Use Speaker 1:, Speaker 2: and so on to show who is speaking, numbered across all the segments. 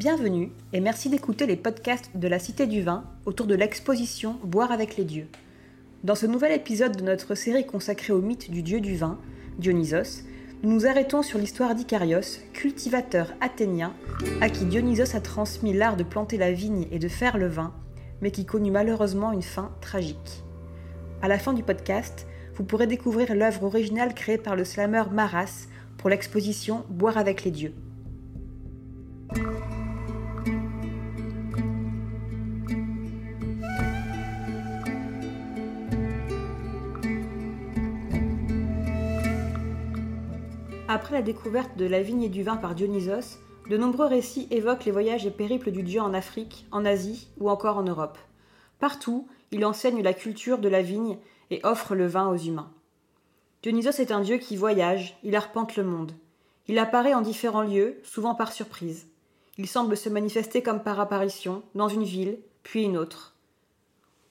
Speaker 1: Bienvenue et merci d'écouter les podcasts de la Cité du Vin autour de l'exposition Boire avec les dieux. Dans ce nouvel épisode de notre série consacrée au mythe du dieu du vin, Dionysos, nous nous arrêtons sur l'histoire d'Icarios, cultivateur athénien, à qui Dionysos a transmis l'art de planter la vigne et de faire le vin, mais qui connut malheureusement une fin tragique. À la fin du podcast, vous pourrez découvrir l'œuvre originale créée par le slammer Maras pour l'exposition Boire avec les dieux. Après la découverte de la vigne et du vin par Dionysos, de nombreux récits évoquent les voyages et périples du dieu en Afrique, en Asie ou encore en Europe. Partout, il enseigne la culture de la vigne et offre le vin aux humains. Dionysos est un dieu qui voyage, il arpente le monde. Il apparaît en différents lieux, souvent par surprise. Il semble se manifester comme par apparition, dans une ville, puis une autre.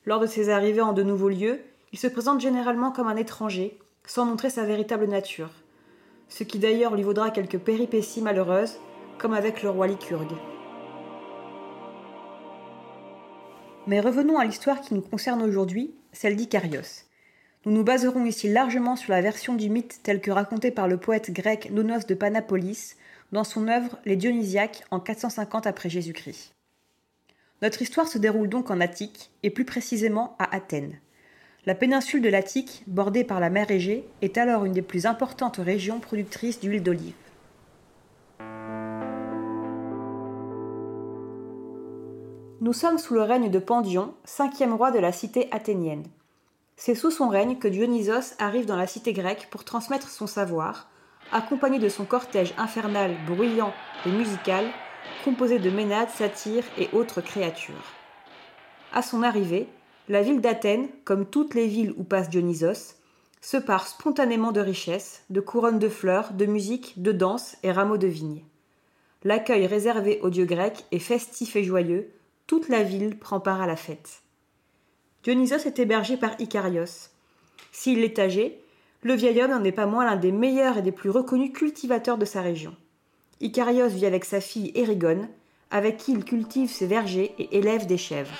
Speaker 1: Lors de ses arrivées en de nouveaux lieux, il se présente généralement comme un étranger, sans montrer sa véritable nature, ce qui d'ailleurs lui vaudra quelques péripéties malheureuses, comme avec le roi Lycurgue. Mais revenons à l'histoire qui nous concerne aujourd'hui, celle d'Icarios. Nous nous baserons ici largement sur la version du mythe telle que racontée par le poète grec Nonos de Panapolis dans son œuvre Les Dionysiaques en 450 après Jésus-Christ. Notre histoire se déroule donc en Attique, et plus précisément à Athènes. La péninsule de l'Attique, bordée par la mer Égée, est alors une des plus importantes régions productrices d'huile d'olive. Nous sommes sous le règne de Pandion, cinquième roi de la cité athénienne. C'est sous son règne que Dionysos arrive dans la cité grecque pour transmettre son savoir, accompagné de son cortège infernal bruyant et musical, composé de ménades, satyres et autres créatures. À son arrivée, la ville d'Athènes, comme toutes les villes où passe Dionysos, se pare spontanément de richesses, de couronnes de fleurs, de musique, de danse et rameaux de vigne. L'accueil réservé aux dieux grecs est festif et joyeux, toute la ville prend part à la fête. Dionysos est hébergé par Icarios. S'il est âgé, le vieil homme n'en est pas moins l'un des meilleurs et des plus reconnus cultivateurs de sa région. Icarios vit avec sa fille Érigone, avec qui il cultive ses vergers et élève des chèvres.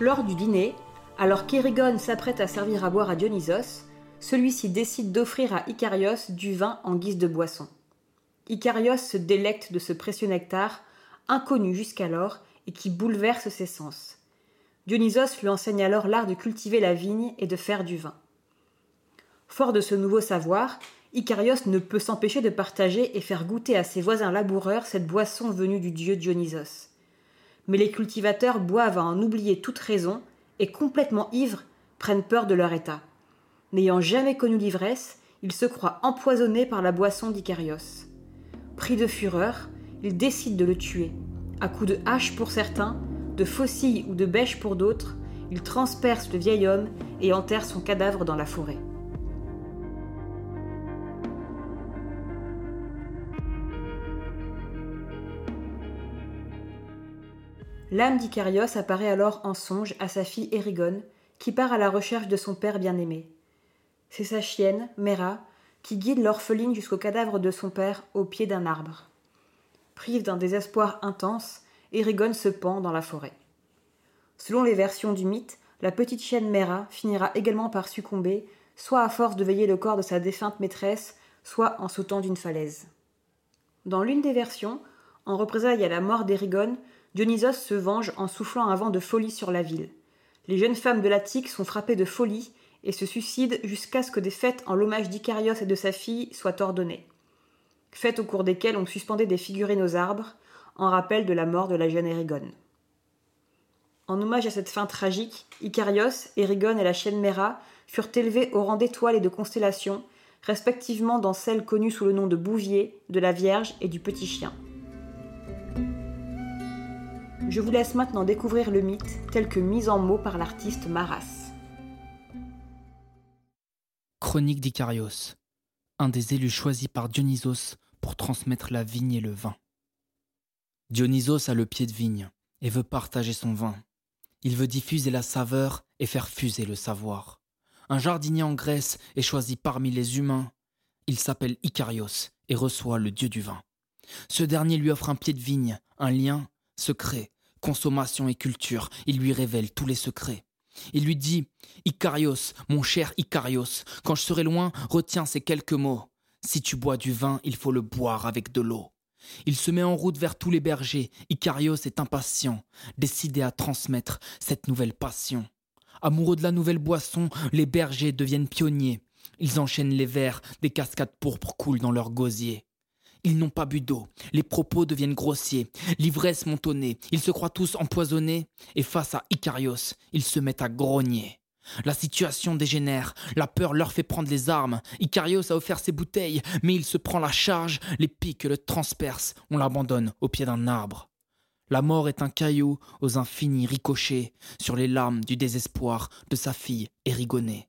Speaker 1: Lors du dîner, alors qu'Érigone s'apprête à servir à boire à Dionysos, celui-ci décide d'offrir à Icarios du vin en guise de boisson. Icarios se délecte de ce précieux nectar, inconnu jusqu'alors et qui bouleverse ses sens. Dionysos lui enseigne alors l'art de cultiver la vigne et de faire du vin. Fort de ce nouveau savoir, Icarios ne peut s'empêcher de partager et faire goûter à ses voisins laboureurs cette boisson venue du dieu Dionysos. Mais les cultivateurs boivent à en oublier toute raison et, complètement ivres, prennent peur de leur état. N'ayant jamais connu l'ivresse, ils se croient empoisonnés par la boisson d'Icarios. Pris de fureur, il décide de le tuer. À coups de hache pour certains, de faucilles ou de bêches pour d'autres, il transperce le vieil homme et enterre son cadavre dans la forêt. L'âme d'Icarios apparaît alors en songe à sa fille Érigone, qui part à la recherche de son père bien-aimé. C'est sa chienne, Méra, qui guide l'orpheline jusqu'au cadavre de son père au pied d'un arbre. Prive d'un désespoir intense, Érigone se pend dans la forêt. Selon les versions du mythe, la petite chienne Mera finira également par succomber, soit à force de veiller le corps de sa défunte maîtresse, soit en sautant d'une falaise. Dans l'une des versions, en représailles à la mort d'Érigone, Dionysos se venge en soufflant un vent de folie sur la ville. Les jeunes femmes de l'Attique sont frappées de folie et se suicide jusqu'à ce que des fêtes en l'hommage d'Icarios et de sa fille soient ordonnées. Fêtes au cours desquelles on suspendait des figurines aux arbres, en rappel de la mort de la jeune Érigone. En hommage à cette fin tragique, Icarios, Érigone et la chienne Méra furent élevés au rang d'étoiles et de constellations, respectivement dans celles connues sous le nom de Bouvier, de la Vierge et du Petit Chien. Je vous laisse maintenant découvrir le mythe tel que mis en mots par l'artiste Maras.
Speaker 2: Chronique d'Icarios, un des élus choisis par Dionysos pour transmettre la vigne et le vin. Dionysos a le pied de vigne et veut partager son vin. Il veut diffuser la saveur et faire fuser le savoir. un jardinier en Grèce est choisi parmi les humains. Il s'appelle Icarios et reçoit le dieu du vin. Ce dernier lui offre un pied de vigne, un lien secret, consommation et culture. Il lui révèle tous les secrets. Il lui dit Icarios, mon cher Icarios, quand je serai loin, retiens ces quelques mots. Si tu bois du vin, il faut le boire avec de l'eau. Il se met en route vers tous les bergers. Icarios est impatient, décidé à transmettre cette nouvelle passion. Amoureux de la nouvelle boisson, les bergers deviennent pionniers. Ils enchaînent les verres, des cascades pourpres coulent dans leurs gosiers. Ils n'ont pas bu d'eau, les propos deviennent grossiers, l'ivresse montonnée, ils se croient tous empoisonnés, et face à Icarios, ils se mettent à grogner. La situation dégénère, la peur leur fait prendre les armes. Icarios a offert ses bouteilles, mais il se prend la charge, les piques le transpercent, on l'abandonne au pied d'un arbre. La mort est un caillou aux infinis ricochets sur les larmes du désespoir de sa fille Erigonée.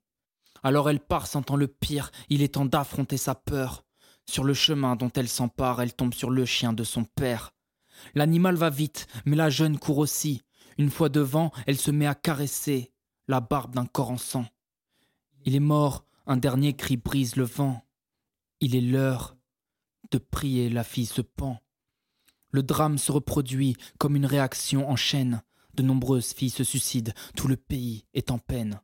Speaker 2: Alors elle part sentant le pire, il est temps d'affronter sa peur. Sur le chemin dont elle s'empare, elle tombe sur le chien de son père. L'animal va vite, mais la jeune court aussi. Une fois devant, elle se met à caresser la barbe d'un corps en sang. Il est mort, un dernier cri brise le vent. Il est l'heure de prier, la fille se pend. Le drame se reproduit comme une réaction en chaîne. De nombreuses filles se suicident, tout le pays est en peine.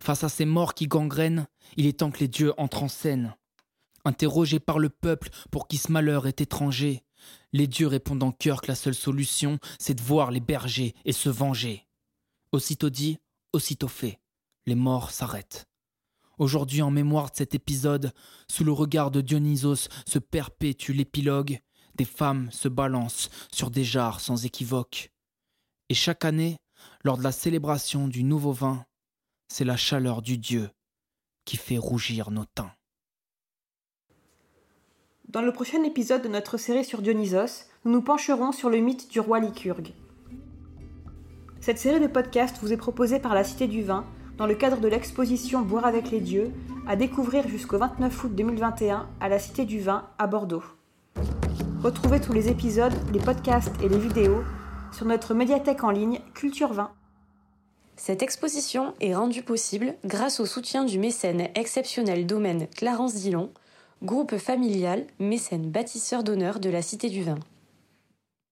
Speaker 2: Face à ces morts qui gangrènent, il est temps que les dieux entrent en scène. Interrogés par le peuple pour qui ce malheur est étranger, les dieux répondent en cœur que la seule solution, c'est de voir les bergers et se venger. Aussitôt dit, aussitôt fait, les morts s'arrêtent. Aujourd'hui, en mémoire de cet épisode, sous le regard de Dionysos se perpétue l'épilogue, des femmes se balancent sur des jarres sans équivoque. Et chaque année, lors de la célébration du nouveau vin, c'est la chaleur du Dieu qui fait rougir nos teints.
Speaker 1: Dans le prochain épisode de notre série sur Dionysos, nous nous pencherons sur le mythe du roi Lycurgue. Cette série de podcasts vous est proposée par la Cité du Vin dans le cadre de l'exposition Boire avec les dieux, à découvrir jusqu'au 29 août 2021 à la Cité du Vin à Bordeaux. Retrouvez tous les épisodes, les podcasts et les vidéos sur notre médiathèque en ligne Culture Vin.
Speaker 3: Cette exposition est rendue possible grâce au soutien du mécène exceptionnel domaine Clarence Dillon, groupe familial mécène bâtisseur d'honneur de la Cité du Vin.